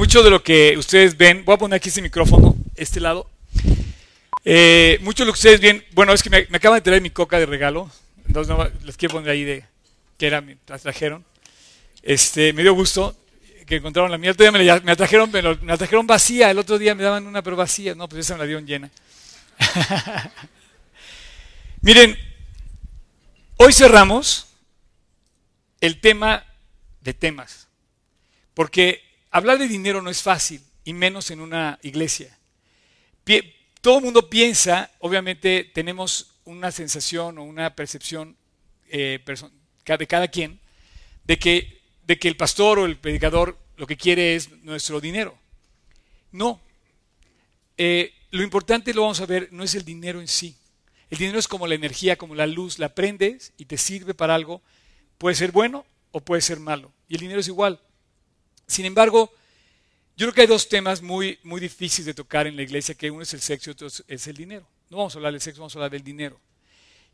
mucho de lo que ustedes ven, voy a poner aquí este micrófono, este lado. Eh, mucho de lo que ustedes ven, bueno, es que me, acaban de traer mi coca de regalo, entonces no, les quiero poner ahí de que era, me la trajeron. Este, me dio gusto que encontraron la mía. El me la, me, trajeron, me, la trajeron vacía, el otro día me daban una pero vacía, no, pues esa me la dieron llena. Miren, hoy cerramos el tema de temas, porque hablar de dinero no es fácil, y menos en una iglesia. Todo el mundo piensa, obviamente tenemos una sensación o una percepción eh, de cada quien, de que, el pastor o el predicador lo que quiere es nuestro dinero. No. Eh, lo importante, lo vamos a ver, no es el dinero en sí. El dinero es como la energía, como la luz, la prendes y te sirve para algo. Puede ser bueno o puede ser malo. Y el dinero es igual. Sin embargo, yo creo que hay dos temas muy, muy difíciles de tocar en la iglesia, que uno es el sexo y otro es el dinero. No vamos a hablar del sexo, vamos a hablar del dinero.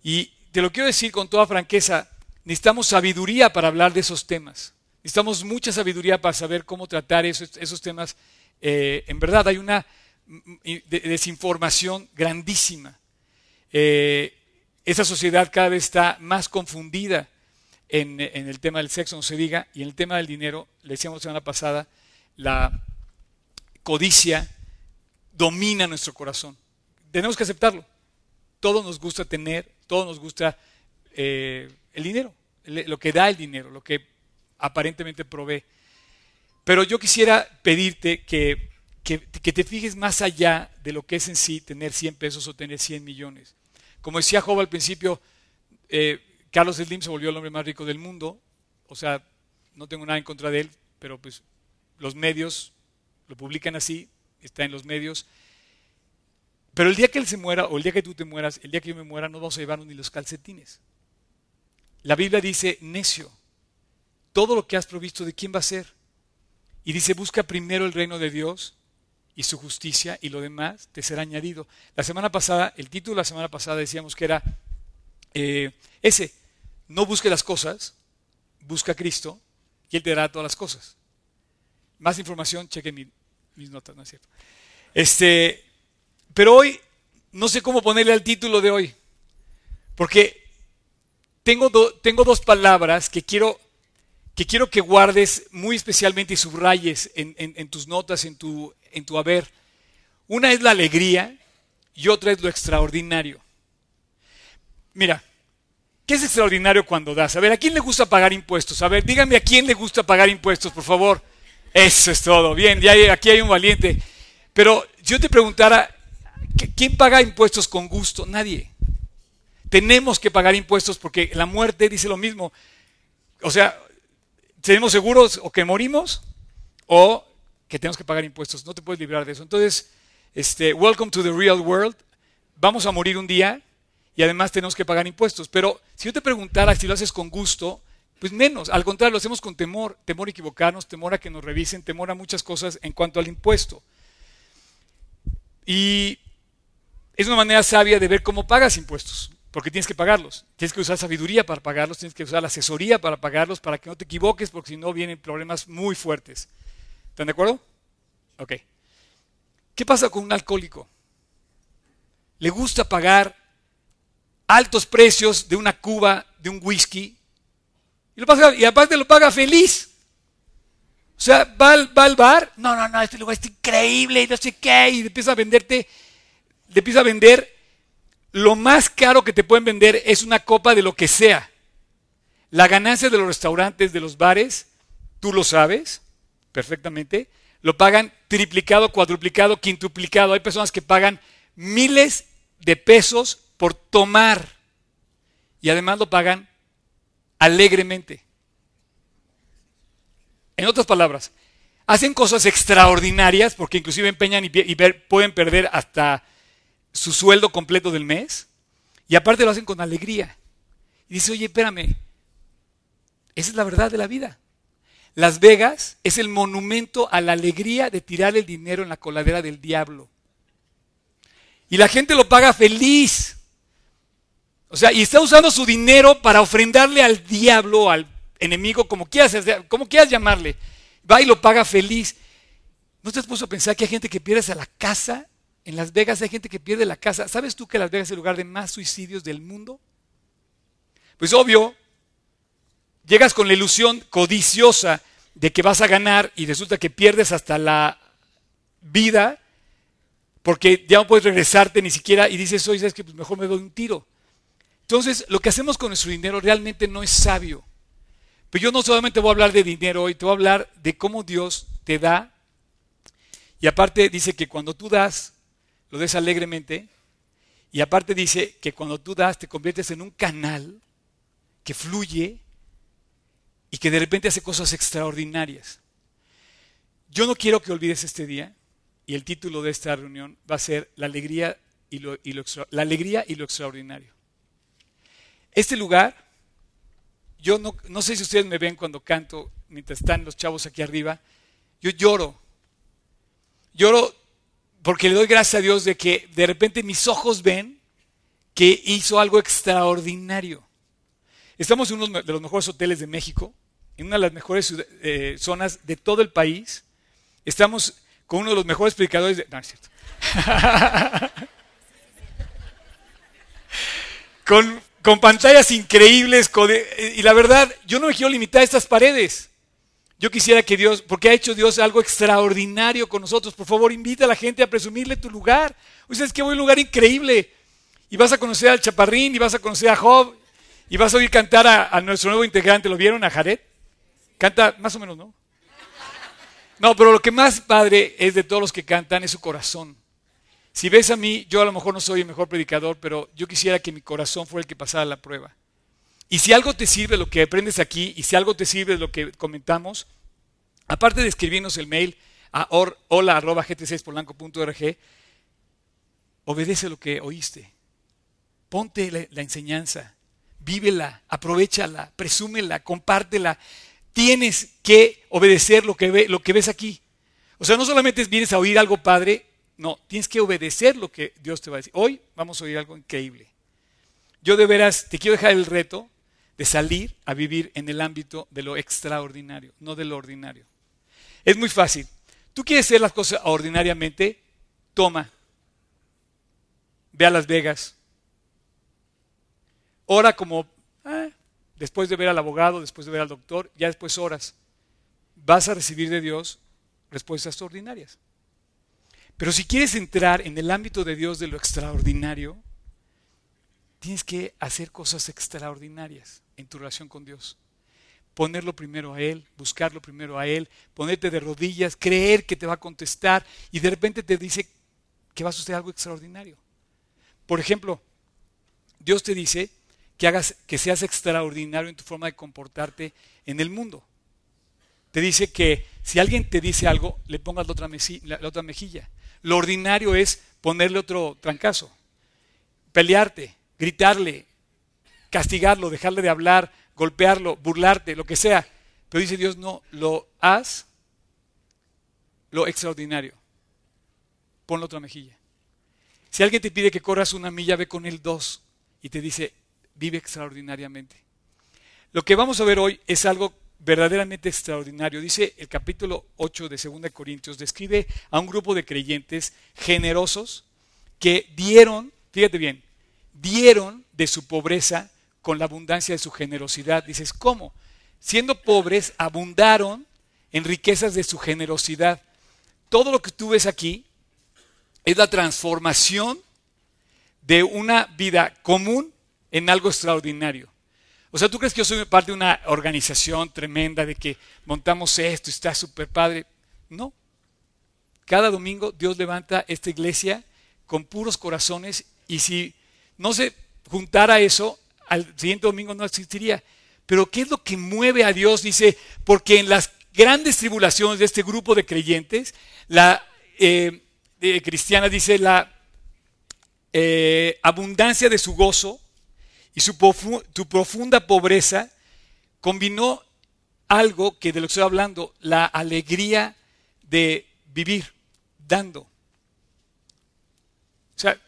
Y te lo quiero decir con toda franqueza, necesitamos sabiduría para hablar de esos temas. Necesitamos mucha sabiduría para saber cómo tratar esos, esos temas. Eh, en verdad, hay una desinformación grandísima. Eh, esa sociedad cada vez está más confundida en, el tema del sexo, no se diga, y en el tema del dinero, le decíamos la semana pasada, la codicia domina nuestro corazón. Tenemos que aceptarlo. Todo nos gusta tener, todo nos gusta eh, el dinero, lo que da el dinero, lo que aparentemente provee. Pero yo quisiera pedirte que, que, te fijes más allá de lo que es en sí tener 100 pesos o tener 100 millones. Como decía Job al principio, eh, Carlos Slim se volvió el hombre más rico del mundo. O sea, no tengo nada en contra de él, pero pues los medios lo publican así, está en los medios. Pero el día que él se muera, o el día que tú te mueras, el día que yo me muera, no vamos a llevarnos ni los calcetines. La Biblia dice, necio, todo lo que has provisto, ¿de quién va a ser? Y dice, busca primero el reino de Dios y su justicia y lo demás te será añadido. La semana pasada, el título de la semana pasada decíamos que era eh, ese, no busque las cosas, busca a Cristo y Él te dará todas las cosas. Más información, cheque mis notas, ¿no es cierto? Este, pero hoy no sé cómo ponerle al título de hoy, porque tengo, tengo dos palabras que quiero que quiero que guardes muy especialmente y subrayes en, tus notas, en tu, en tu haber. Una es la alegría y otra es lo extraordinario. Mira, ¿qué es extraordinario cuando das? A ver, ¿a quién le gusta pagar impuestos? A ver, díganme a quién le gusta pagar impuestos, por favor. Eso es todo. Bien, ya aquí hay un valiente. Pero yo te preguntara, ¿quién paga impuestos con gusto? Nadie. Tenemos que pagar impuestos porque la muerte dice lo mismo. O sea, tenemos seguros o que morimos o que tenemos que pagar impuestos. No te puedes librar de eso. Entonces, este, welcome to the real world. Vamos a morir un día y además tenemos que pagar impuestos. Pero si yo te preguntara si lo haces con gusto, pues menos. Al contrario, lo hacemos con temor. Temor a equivocarnos, temor a que nos revisen, temor a muchas cosas en cuanto al impuesto. Y es una manera sabia de ver cómo pagas impuestos porque tienes que pagarlos. Tienes que usar sabiduría para pagarlos, tienes que usar la asesoría para pagarlos, para que no te equivoques, porque si no vienen problemas muy fuertes. ¿Están de acuerdo? Ok. ¿Qué pasa con un alcohólico? Le gusta pagar altos precios de una cuba, de un whisky, y, aparte lo paga feliz. O sea, va al, bar, no, no, no, este lugar está increíble, y no sé qué, y empieza a venderte, le empieza a vender lo más caro que te pueden vender es una copa de lo que sea. La ganancia de los restaurantes, de los bares, tú lo sabes perfectamente, lo pagan triplicado, cuadruplicado, quintuplicado. Hay personas que pagan miles de pesos por tomar y además lo pagan alegremente. En otras palabras, hacen cosas extraordinarias porque inclusive empeñan y, pueden perder hasta su sueldo completo del mes y aparte lo hacen con alegría. Y dice, oye, espérame, esa es la verdad de la vida. Las Vegas es el monumento a la alegría de tirar el dinero en la coladera del diablo. Y la gente lo paga feliz. O sea, y está usando su dinero para ofrendarle al diablo, al enemigo, como quieras, como quieras llamarle. Va y lo paga feliz. ¿No te has puesto a pensar que hay gente que pierde la casa? En Las Vegas hay gente que pierde la casa. ¿Sabes tú que Las Vegas es el lugar de más suicidios del mundo? Pues obvio, llegas con la ilusión codiciosa de que vas a ganar y resulta que pierdes hasta la vida porque ya no puedes regresarte ni siquiera y dices, oye, ¿sabes que pues mejor me doy un tiro. Entonces, lo que hacemos con nuestro dinero realmente no es sabio. Pero yo no solamente voy a hablar de dinero hoy, te voy a hablar de cómo Dios te da y aparte dice que cuando tú das, lo des alegremente. Y aparte dice que cuando tú das, te conviertes en un canal que fluye y que de repente hace cosas extraordinarias. Yo no quiero que olvides este día y el título de esta reunión va a ser La alegría y lo, la alegría y lo extraordinario. Este lugar, yo no, no sé si ustedes me ven cuando canto mientras están los chavos aquí arriba, yo lloro Lloro porque le doy gracias a Dios de que de repente mis ojos ven que hizo algo extraordinario. Estamos en uno de los mejores hoteles de México, en una de las mejores eh, zonas de todo el país. Estamos con uno de los mejores predicadores de... No, es cierto. con, con pantallas increíbles. y la verdad, yo no me quiero limitar a estas paredes. Yo quisiera que Dios, porque ha hecho Dios algo extraordinario con nosotros, por favor invita a la gente a presumirle tu lugar. Oye, es que voy a un lugar increíble. Y vas a conocer al Chaparrín, y vas a conocer a Job, y vas a oír cantar a, nuestro nuevo integrante. ¿Lo vieron a Jared? Canta más o menos, ¿no? No, pero lo que más padre es de todos los que cantan es su corazón. Si ves a mí, yo a lo mejor no soy el mejor predicador, pero yo quisiera que mi corazón fuera el que pasara la prueba. Y si algo te sirve lo que aprendes aquí, y si algo te sirve lo que comentamos, aparte de escribirnos el mail a hola.gt6polanco.org, obedece lo que oíste. Ponte la, enseñanza, vívela, aprovechala, presúmela, compártela. Tienes que obedecer lo que, lo que ves aquí. O sea, no solamente vienes a oír algo padre, no, tienes que obedecer lo que Dios te va a decir. Hoy vamos a oír algo increíble. Yo de veras te quiero dejar el reto de salir a vivir en el ámbito de lo extraordinario, no de lo ordinario. Es muy fácil. Tú quieres hacer las cosas ordinariamente, toma. Ve a Las Vegas. Ora como, ah, después de ver al abogado, después de ver al doctor, ya después horas. Vas a recibir de Dios respuestas ordinarias. Pero si quieres entrar en el ámbito de Dios de lo extraordinario, tienes que hacer cosas extraordinarias en tu relación con Dios. Ponerlo primero a Él, buscarlo primero a Él, ponerte de rodillas, creer que te va a contestar y de repente te dice que va a suceder algo extraordinario. Por ejemplo, Dios te dice que hagas que seas extraordinario en tu forma de comportarte en el mundo. Te dice que si alguien te dice algo, le pongas la otra, la otra mejilla. Lo ordinario es ponerle otro trancazo, pelearte, gritarle, castigarlo, dejarle de hablar, golpearlo, burlarte, lo que sea. Pero dice Dios, no, lo haz lo extraordinario. Pon la otra mejilla. Si alguien te pide que corras una milla, ve con él dos y te dice, vive extraordinariamente. Lo que vamos a ver hoy es algo verdaderamente extraordinario. Dice el capítulo 8 de 2 Corintios, describe a un grupo de creyentes generosos que dieron, fíjate bien, dieron de su pobreza con la abundancia de su generosidad. Dices, ¿cómo? Siendo pobres, abundaron en riquezas de su generosidad. Todo lo que tú ves aquí es la transformación de una vida común en algo extraordinario. O sea, ¿tú crees que yo soy parte de una organización tremenda de que montamos esto y está súper padre? No. Cada domingo Dios levanta esta iglesia con puros corazones y si no se juntara eso, al siguiente domingo no existiría. Pero ¿qué es lo que mueve a Dios? Dice, porque en las grandes tribulaciones de este grupo de creyentes, la eh, cristiana dice la eh, abundancia de su gozo y su, tu profunda pobreza combinó algo que de lo que estoy hablando, la alegría de vivir, dando. O sea,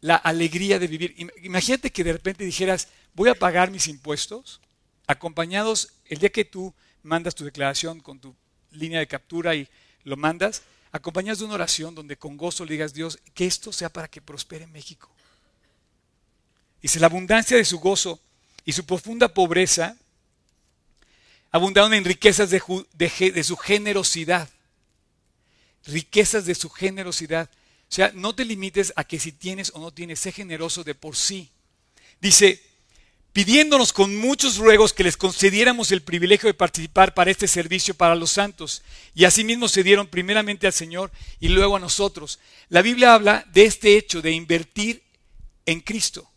la alegría de vivir. Imagínate que de repente dijeras, voy a pagar mis impuestos, acompañados el día que tú mandas tu declaración con tu línea de captura y lo mandas, acompañas de una oración donde con gozo le digas, Dios, que esto sea para que prospere México. Dice, la abundancia de su gozo y su profunda pobreza abundaron en riquezas de, su generosidad. Riquezas de su generosidad. O sea, no te limites a que si tienes o no tienes, sé generoso de por sí. Dice, pidiéndonos con muchos ruegos que les concediéramos el privilegio de participar para este servicio para los santos. Y asimismo se dieron primeramente al Señor y luego a nosotros. La Biblia habla de este hecho de invertir en Cristo.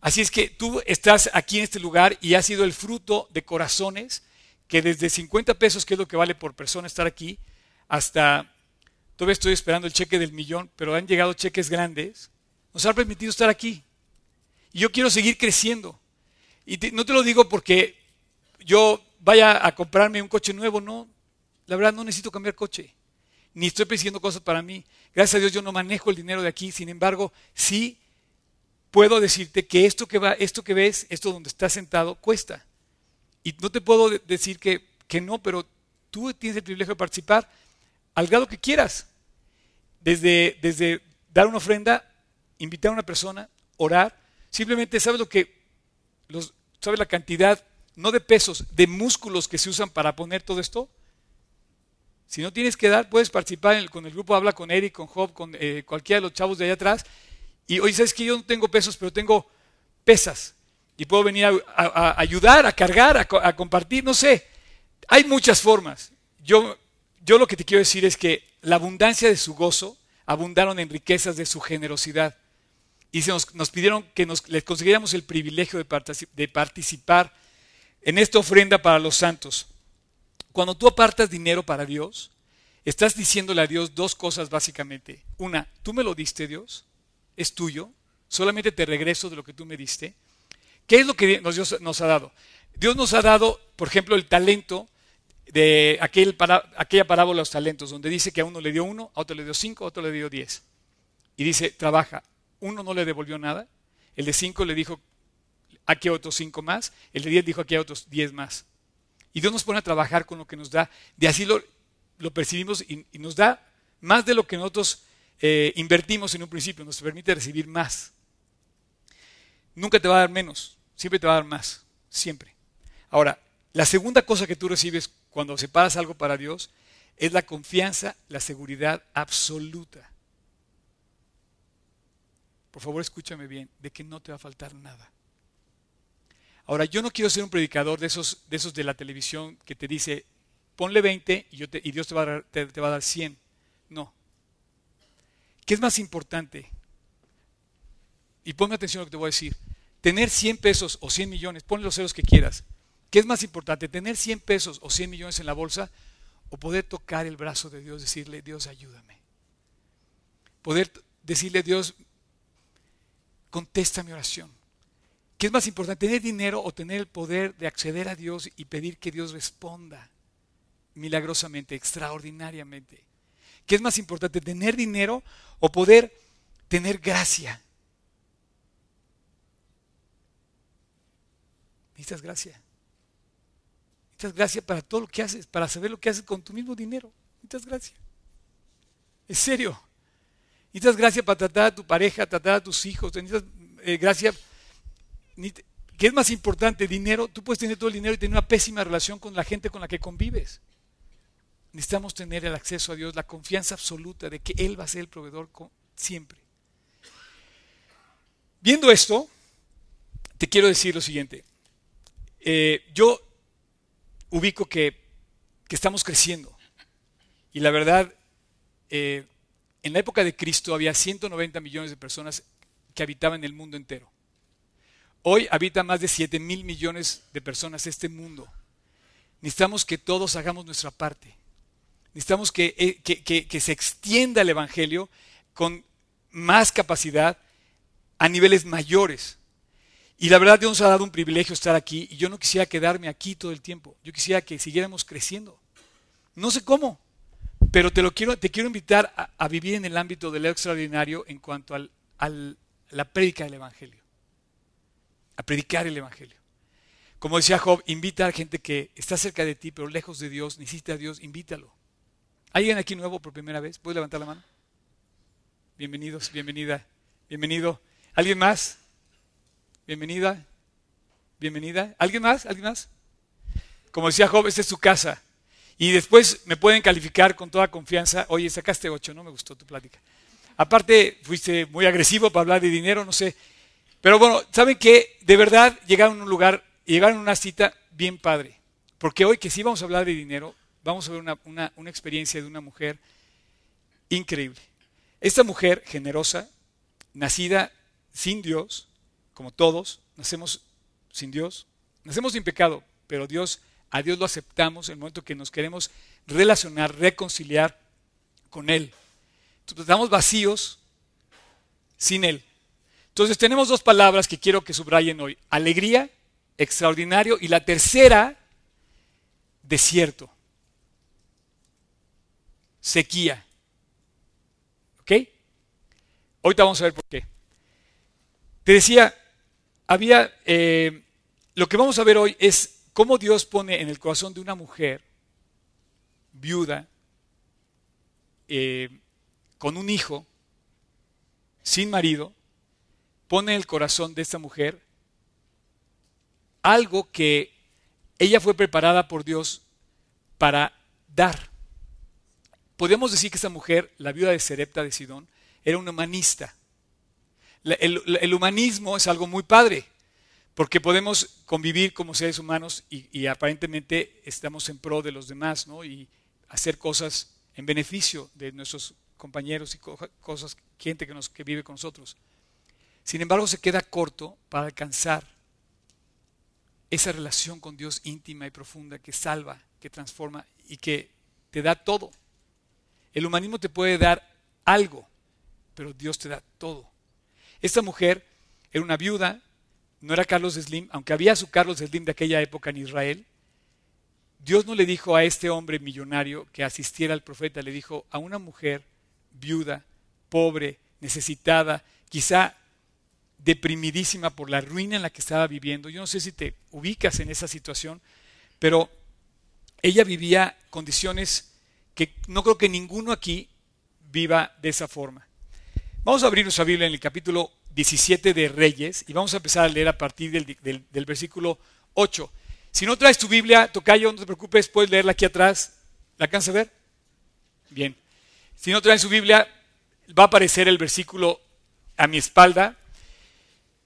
Así es que tú estás aquí en este lugar y has sido el fruto de corazones que desde 50 pesos, que es lo que vale por persona estar aquí, hasta, todavía estoy esperando el cheque del millón, pero han llegado cheques grandes, nos han permitido estar aquí. Y yo quiero seguir creciendo. Y no te lo digo porque yo vaya a comprarme un coche nuevo, no. La verdad no necesito cambiar coche. Ni estoy persiguiendo cosas para mí. Gracias a Dios yo no manejo el dinero de aquí. Sin embargo, sí puedo decirte que esto que, va, esto que ves, esto donde estás sentado, cuesta. Y no te puedo decir que, que no, pero tú tienes el privilegio de participar al grado que quieras. Desde, desde dar una ofrenda, invitar a una persona, orar, Simplemente, ¿sabes lo que, los, ¿sabes la cantidad, no de pesos, de músculos que se usan para poner todo esto? Si no tienes que dar, puedes participar con el grupo Habla con Eric, con Job, con eh, cualquiera de los chavos de allá atrás. Y hoy sabes que yo no tengo pesos, pero tengo pesas. Y puedo venir a, ayudar, a cargar, a, compartir, no sé. Hay muchas formas. Yo, yo lo que te quiero decir es que la abundancia de su gozo abundaron en riquezas de su generosidad y nos, nos pidieron que nos, les consiguiéramos el privilegio de, de participar en esta ofrenda para los santos. Cuando tú apartas dinero para Dios, estás diciéndole a Dios dos cosas básicamente. Una, tú me lo diste Dios, es tuyo, solamente te regreso de lo que tú me diste. ¿Qué es lo que Dios nos ha dado? Dios nos ha dado, por ejemplo, el talento de aquel aquella parábola de los talentos, donde dice que a uno le dio uno, a otro le dio cinco, a otro le dio diez. Y dice, trabaja uno no le devolvió nada, el de cinco le dijo, aquí hay otros cinco más, el de diez dijo, aquí hay otros diez más. Y Dios nos pone a trabajar con lo que nos da, de así lo, percibimos y, nos da más de lo que nosotros eh, invertimos en un principio, nos permite recibir más. Nunca te va a dar menos, siempre te va a dar más, siempre. Ahora, la segunda cosa que tú recibes cuando separas algo para Dios es la confianza, la seguridad absoluta por favor escúchame bien, de que no te va a faltar nada. Ahora, yo no quiero ser un predicador de esos de, esos de la televisión que te dice, ponle 20 y, yo Dios te va, a dar, te, va a dar 100. No. ¿Qué es más importante? Y ponme atención a lo que te voy a decir. Tener 100 pesos o 100 millones, ponle los ceros que quieras. ¿Qué es más importante? ¿Tener 100 pesos o 100 millones en la bolsa o poder tocar el brazo de Dios, decirle, Dios, ayúdame? Poder decirle, Dios, contesta mi oración. ¿Qué es más importante, tener dinero o tener el poder de acceder a Dios y pedir que Dios responda milagrosamente, extraordinariamente? ¿Qué es más importante, tener dinero o poder tener gracia? Necesitas gracia. Necesitas gracia para todo lo que haces, para saber lo que haces con tu mismo dinero. Necesitas gracia. En serio. Necesitas gracia para tratar a tu pareja, tratar a tus hijos. Necesitas eh, gracia. ¿Qué es más importante? Dinero. Tú puedes tener todo el dinero y tener una pésima relación con la gente con la que convives. Necesitamos tener el acceso a Dios, la confianza absoluta de que Él va a ser el proveedor siempre. Viendo esto, te quiero decir lo siguiente. Eh, yo ubico que, estamos creciendo. Y la verdad, eh, en la época de Cristo había 190 millones de personas que habitaban el mundo entero. Hoy habita más de 7 mil millones de personas este mundo. Necesitamos que todos hagamos nuestra parte. Necesitamos que, eh, que, se extienda el Evangelio con más capacidad a niveles mayores. Y la verdad Dios nos ha dado un privilegio estar aquí y yo no quisiera quedarme aquí todo el tiempo. Yo quisiera que siguiéramos creciendo. No sé cómo, pero te, lo quiero, te quiero invitar a, vivir en el ámbito de lo extraordinario en cuanto a la prédica del Evangelio. A predicar el Evangelio. Como decía Job, invita a gente que está cerca de ti, pero lejos de Dios, necesita a Dios, invítalo. ¿Alguien aquí nuevo por primera vez? ¿Puedes levantar la mano? Bienvenidos, bienvenida, bienvenido. ¿Alguien más? Bienvenida, bienvenida. ¿Alguien más? ¿Alguien más? Como decía Job, esta es su casa. Y después me pueden calificar con toda confianza. Oye, sacaste ocho, no me gustó tu plática. Aparte, fuiste muy agresivo para hablar de dinero, no sé. Pero bueno, ¿saben qué? De verdad llegaron a un lugar, llegaron a una cita bien padre. Porque hoy que sí vamos a hablar de dinero, vamos a ver una, una experiencia de una mujer increíble. Esta mujer generosa, nacida sin Dios, como todos, nacemos sin Dios, nacemos sin pecado, pero Dios a Dios lo aceptamos en el momento que nos queremos relacionar, reconciliar con Él. Entonces, estamos vacíos sin Él. Entonces tenemos dos palabras que quiero que subrayen hoy. Alegría, extraordinario, y la tercera, desierto. Sequía. ¿Ok? Ahorita vamos a ver por qué. Te decía, había, eh, lo que vamos a ver hoy es cómo Dios pone en el corazón de una mujer viuda, eh, con un hijo, sin marido, pone en el corazón de esta mujer algo que ella fue preparada por Dios para dar. Podemos decir que esta mujer, la viuda de Serepta de Sidón, era una humanista. el humanismo es algo muy padre. Porque podemos convivir como seres humanos y, aparentemente estamos en pro de los demás, ¿no? Y hacer cosas en beneficio de nuestros compañeros y cosas, gente que, que vive con nosotros. Sin embargo, se queda corto para alcanzar esa relación con Dios íntima y profunda que salva, que transforma y que te da todo. El humanismo te puede dar algo, pero Dios te da todo. Esta mujer era una viuda no era Carlos Slim, aunque había su Carlos Slim de aquella época en Israel, Dios no le dijo a este hombre millonario que asistiera al profeta, le dijo a una mujer viuda, pobre, necesitada, quizá deprimidísima por la ruina en la que estaba viviendo. Yo no sé si te ubicas en esa situación, pero ella vivía condiciones que no creo que ninguno aquí viva de esa forma. Vamos a abrir nuestra Biblia en el capítulo 17 de Reyes y vamos a empezar a leer a partir del, versículo 8. Si no traes tu Biblia, Tocayo, no te preocupes, puedes leerla aquí atrás. ¿La alcanza a ver? Bien. Si no traes su Biblia, va a aparecer el versículo a mi espalda.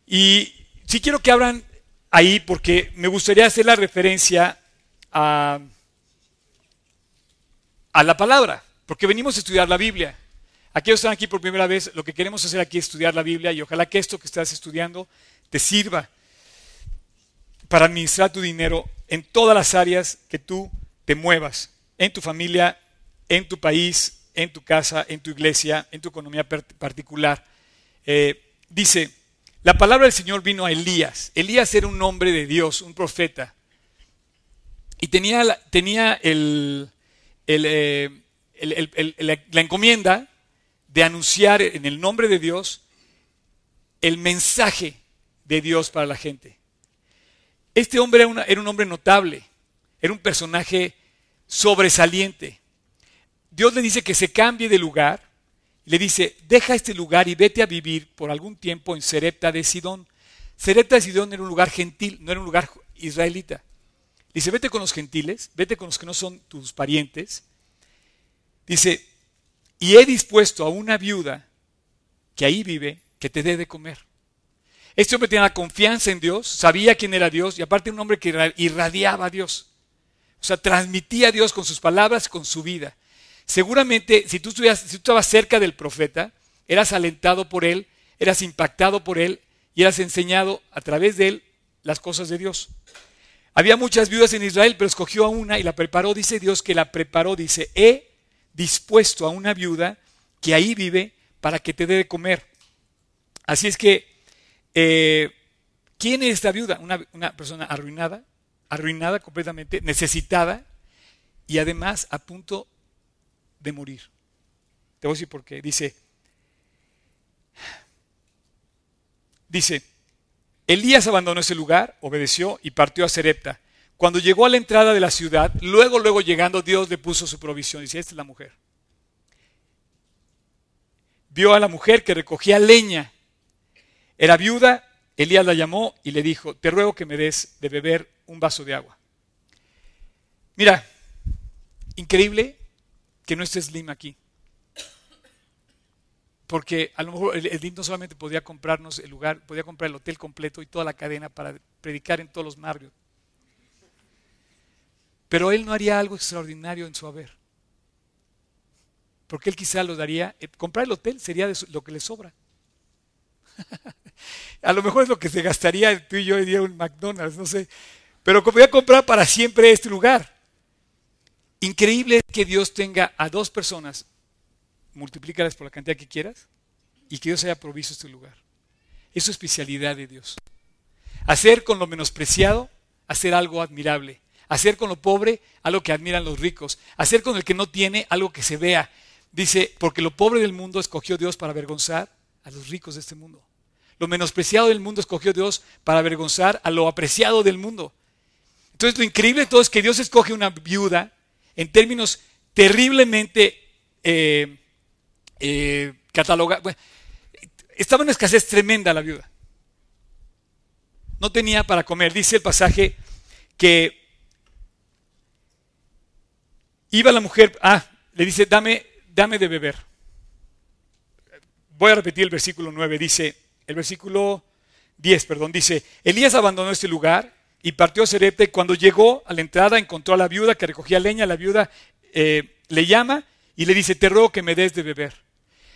Y sí quiero que abran ahí porque me gustaría hacer la referencia a, a la palabra, porque venimos a estudiar la Biblia. Aquellos que están aquí por primera vez, lo que queremos hacer aquí es estudiar la Biblia y ojalá que esto que estás estudiando te sirva para administrar tu dinero en todas las áreas que tú te muevas, en tu familia, en tu país, en tu casa, en tu iglesia, en tu economía particular. Eh, dice, la palabra del Señor vino a Elías. Elías era un hombre de Dios, un profeta. Y tenía, tenía el, eh, la encomienda de anunciar en el nombre de Dios el mensaje de Dios para la gente. Este hombre era, un hombre notable, era un personaje sobresaliente. Dios le dice que se cambie de lugar, le dice, deja este lugar y vete a vivir por algún tiempo en Serepta de Sidón. Serepta de Sidón era un lugar gentil, no era un lugar israelita. Dice, vete con los gentiles, vete con los que no son tus parientes. Dice, y he dispuesto a una viuda que ahí vive que te dé de comer. Este hombre tenía la confianza en Dios, sabía quién era Dios y aparte un hombre que irradiaba a Dios. O sea, transmitía a Dios con sus palabras, con su vida. Seguramente, si tú, si tú estabas cerca del profeta, eras alentado por él, eras impactado por él y eras enseñado a través de él las cosas de Dios. Había muchas viudas en Israel, pero escogió a una y la preparó. Dice Dios que la preparó. Dice, he dispuesto a una viuda que ahí vive para que te dé de comer. Así es que, eh, ¿quién es esta viuda? Una, una persona arruinada, arruinada completamente, necesitada y además a punto de morir. Te voy a decir por qué. Dice, dice, Elías abandonó ese lugar, obedeció y partió a Serepta. Cuando llegó a la entrada de la ciudad, luego, luego llegando, Dios le puso su provisión. Dice, esta es la mujer. Vio a la mujer que recogía leña. Era viuda, Elías la llamó y le dijo, te ruego que me des de beber un vaso de agua. Mira, increíble que no esté lima aquí. Porque a lo mejor el Slim no solamente podía comprarnos el lugar, podía comprar el hotel completo y toda la cadena para predicar en todos los Marriott. Pero él no haría algo extraordinario en su haber. Porque él quizá lo daría, eh, comprar el hotel sería lo que le sobra. a lo mejor es lo que se gastaría tú y yo iría un McDonald's, no sé. Pero voy a comprar para siempre este lugar. Increíble que Dios tenga a dos personas, multiplícalas por la cantidad que quieras, y que Dios haya provisto este lugar. Es su especialidad de Dios. Hacer con lo menospreciado, hacer algo admirable. Hacer con lo pobre algo que admiran los ricos. Hacer con el que no tiene algo que se vea. Dice, porque lo pobre del mundo escogió Dios para avergonzar a los ricos de este mundo. Lo menospreciado del mundo escogió Dios para avergonzar a lo apreciado del mundo. Entonces lo increíble de todo es que Dios escoge una viuda en términos terriblemente eh, eh, estaba en una escasez tremenda la viuda. No tenía para comer. Dice el pasaje que iba la mujer, ah, le dice, dame, dame de beber. Voy a repetir el versículo 9, dice, el versículo 10, perdón, dice, Elías abandonó este lugar y partió a Serepta y cuando llegó a la entrada encontró a la viuda que recogía leña, la viuda eh, le llama y le dice, te ruego que me des de beber.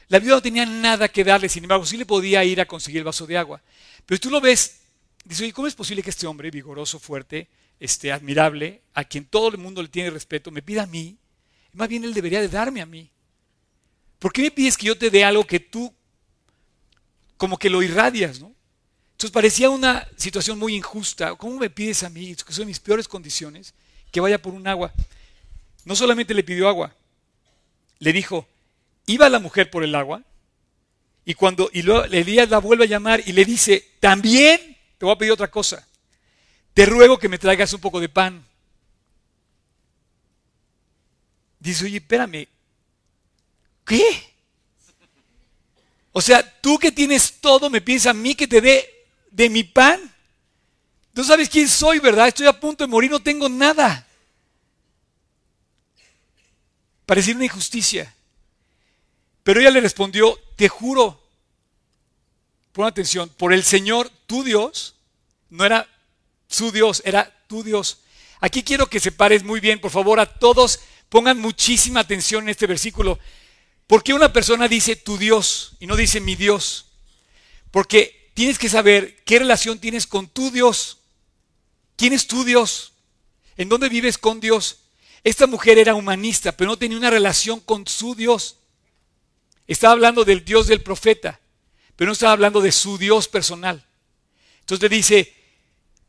La viuda no tenía nada que darle, sin embargo, sí le podía ir a conseguir el vaso de agua. Pero tú lo ves, dice, oye, ¿cómo es posible que este hombre vigoroso, fuerte, este, admirable, a quien todo el mundo le tiene respeto, me pida a mí? Más bien él debería de darme a mí. ¿Por qué me pides que yo te dé algo que tú como que lo irradias, no? Entonces parecía una situación muy injusta. ¿Cómo me pides a mí, que son mis peores condiciones, que vaya por un agua? No solamente le pidió agua, le dijo, iba la mujer por el agua, y cuando y luego Elías la vuelve a llamar y le dice, también te voy a pedir otra cosa, te ruego que me traigas un poco de pan. Dice, oye, espérame, ¿qué? O sea, tú que tienes todo, me pides a mí que te dé de mi pan. Tú sabes quién soy, ¿verdad? Estoy a punto de morir, no tengo nada. Parecía una injusticia. Pero ella le respondió, te juro, pon atención, por el Señor, tu Dios, no era su Dios, era tu Dios. Aquí quiero que separes muy bien, por favor, a todos pongan muchísima atención en este versículo. ¿Por qué una persona dice tu Dios y no dice mi Dios? Porque tienes que saber qué relación tienes con tu Dios. ¿Quién es tu Dios? ¿En dónde vives con Dios? Esta mujer era humanista, pero no tenía una relación con su Dios. Estaba hablando del Dios del profeta, pero no estaba hablando de su Dios personal. Entonces le dice,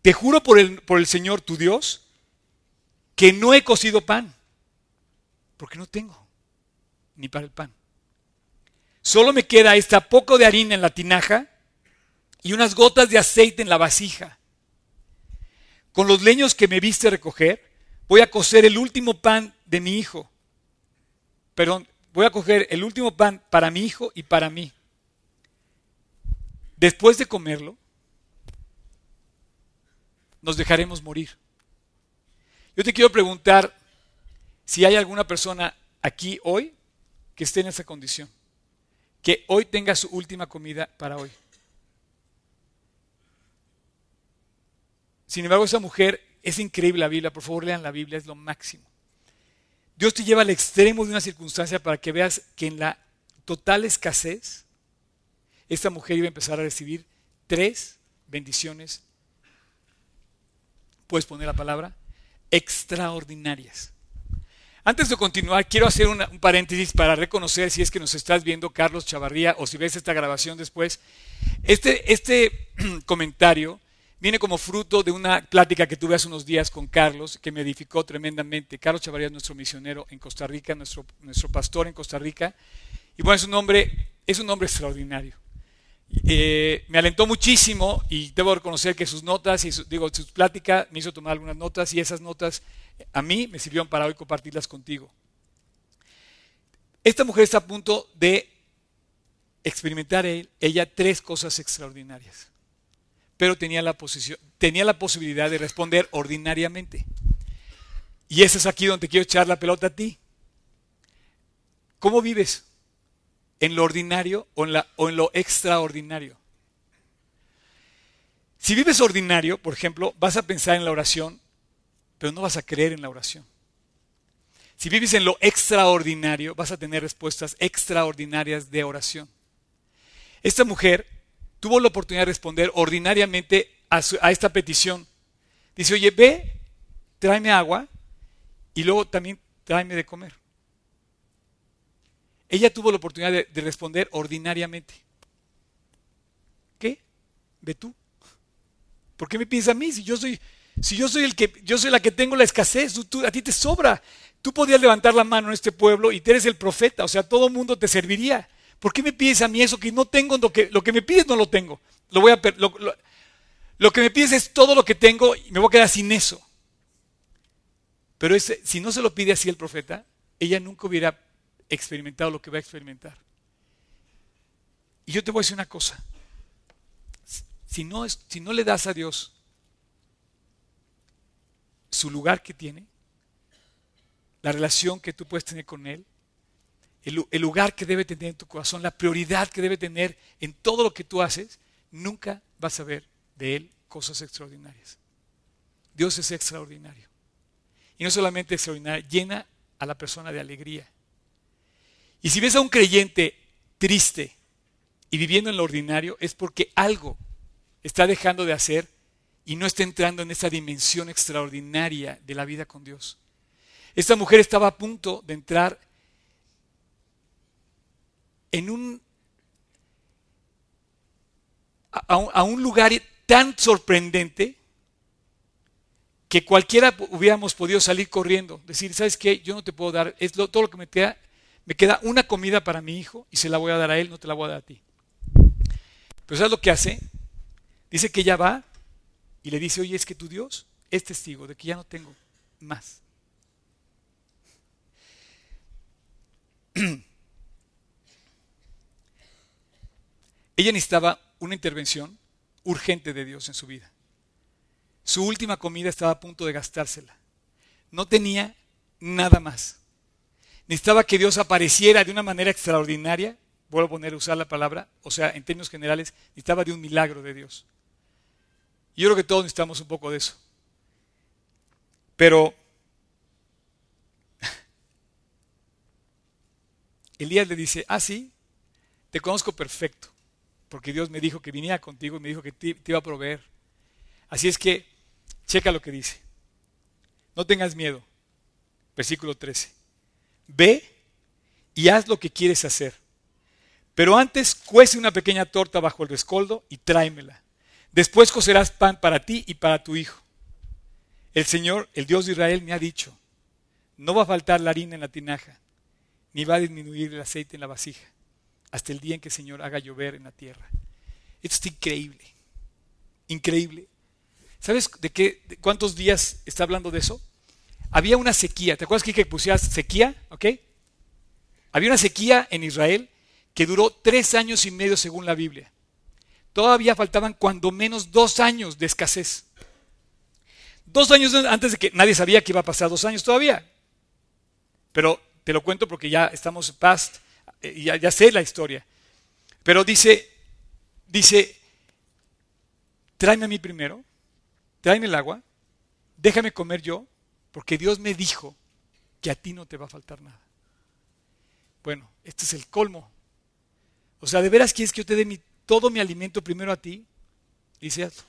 te juro por el, por el Señor tu Dios que no he cocido pan, porque no tengo ni para el pan. Solo me queda esta poco de harina en la tinaja y unas gotas de aceite en la vasija. Con los leños que me viste recoger, voy a cocer el último pan de mi hijo. Perdón, voy a coger el último pan para mi hijo y para mí. Después de comerlo, nos dejaremos morir. Yo te quiero preguntar si hay alguna persona aquí hoy que esté en esa condición, que hoy tenga su última comida para hoy. Sin embargo, esa mujer es increíble la Biblia, por favor lean la Biblia, es lo máximo. Dios te lleva al extremo de una circunstancia para que veas que en la total escasez, esta mujer iba a empezar a recibir tres bendiciones, puedes poner la palabra, extraordinarias. Antes de continuar, quiero hacer un paréntesis para reconocer si es que nos estás viendo, Carlos Chavarría, o si ves esta grabación después. Este, este comentario viene como fruto de una plática que tuve hace unos días con Carlos, que me edificó tremendamente. Carlos Chavarría es nuestro misionero en Costa Rica, nuestro, nuestro pastor en Costa Rica. Y bueno, es un hombre, es un hombre extraordinario. Eh, me alentó muchísimo y debo reconocer que sus notas y su, digo, sus pláticas me hizo tomar algunas notas y esas notas a mí me sirvieron para hoy compartirlas contigo. Esta mujer está a punto de experimentar ella tres cosas extraordinarias. Pero tenía la, posición, tenía la posibilidad de responder ordinariamente. Y eso es aquí donde quiero echar la pelota a ti. ¿Cómo vives? ¿En lo ordinario o en, la, o en lo extraordinario? Si vives ordinario, por ejemplo, vas a pensar en la oración, pero no vas a creer en la oración. Si vives en lo extraordinario, vas a tener respuestas extraordinarias de oración. Esta mujer tuvo la oportunidad de responder ordinariamente a, esta petición. Dice, oye, ve, tráeme agua y luego también tráeme de comer. Ella tuvo la oportunidad de, de responder ordinariamente. ¿Qué? Ve tú. ¿Por qué me piensas a mí si yo soy si yo soy el que, yo soy la que tengo la escasez, a ti te sobra. Tú podías levantar la mano en este pueblo y tú eres el profeta, o sea, todo el mundo te serviría. ¿Por qué me pides a mí eso que no tengo? Lo que, me pides no lo tengo. Lo, voy a, lo, que me pides es todo lo que tengo y me voy a quedar sin eso. Pero si no se lo pide así el profeta, ella nunca hubiera experimentado lo que va a experimentar. Y yo te voy a decir una cosa. Si no, si no le das a Dios su lugar que tiene, la relación que tú puedes tener con Él, el, lugar que debe tener en tu corazón, la prioridad que debe tener en todo lo que tú haces, nunca vas a ver de Él cosas extraordinarias. Dios es extraordinario. Y no solamente extraordinario, llena a la persona de alegría. Y si ves a un creyente triste y viviendo en lo ordinario, es porque algo está dejando de hacer y no está entrando en esa dimensión extraordinaria de la vida con Dios. Esta mujer estaba a punto de entrar en un a, un, lugar tan sorprendente que cualquiera hubiéramos podido salir corriendo, decir, ¿sabes qué? Yo no te puedo dar, es todo lo que me queda, me queda una comida para mi hijo y se la voy a dar a él, no te la voy a dar a ti. Pero ¿sabes lo que hace? Dice que ella va y le dice, oye, es que tu Dios es testigo de que ya no tengo más. Ella necesitaba una intervención urgente de Dios en su vida. Su última comida estaba a punto de gastársela. No tenía nada más. Necesitaba que Dios apareciera de una manera extraordinaria. Vuelvo a poner a usar la palabra, o sea, en términos generales, necesitaba de un milagro de Dios yo creo que todos necesitamos un poco de eso. Pero Elías le dice, ah, sí, te conozco perfecto, porque Dios me dijo que viniera contigo y me dijo que te, iba a proveer. Así es que, checa lo que dice. No tengas miedo. Versículo 13. Ve y haz lo que quieres hacer. Pero antes cuece una pequeña torta bajo el rescoldo y tráemela. Después cocerás pan para ti y para tu hijo. El Señor, el Dios de Israel, me ha dicho, no va a faltar la harina en la tinaja, ni va a disminuir el aceite en la vasija, hasta el día en que el Señor haga llover en la tierra. Esto es increíble, increíble. ¿Sabes de qué, cuántos días está hablando de eso? Había una sequía, ¿te acuerdas que pusieras sequía? Había una sequía en Israel que duró tres años y medio según la Biblia todavía faltaban cuando menos dos años de escasez. Dos años antes de que nadie sabía que iba a pasar dos años todavía. Pero te lo cuento porque ya estamos past, ya, ya sé la historia. Pero dice, dice, tráeme a mí primero, tráeme el agua, déjame comer yo, porque Dios me dijo que a ti no te va a faltar nada. Bueno, este es el colmo. O sea, ¿de veras quieres que yo te dé mi todo mi alimento primero a ti, dice hazlo.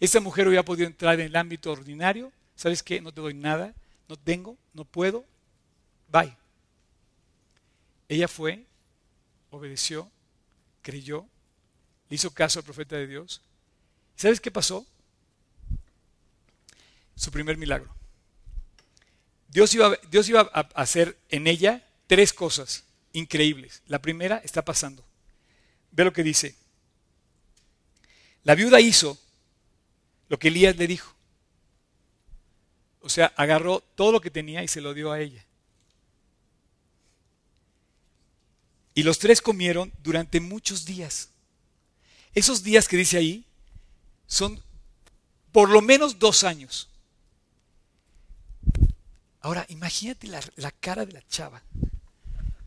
Esta mujer hubiera podido entrar en el ámbito ordinario, ¿sabes qué? No te doy nada, no tengo, no puedo, bye. Ella fue, obedeció, creyó, le hizo caso al profeta de Dios. ¿Sabes qué pasó? Su primer milagro. Dios iba, Dios iba a hacer en ella tres cosas increíbles. La primera está pasando. Ve lo que dice. La viuda hizo lo que Elías le dijo. O sea, agarró todo lo que tenía y se lo dio a ella. Y los tres comieron durante muchos días. Esos días que dice ahí son por lo menos dos años. Ahora, imagínate la, la cara de la chava.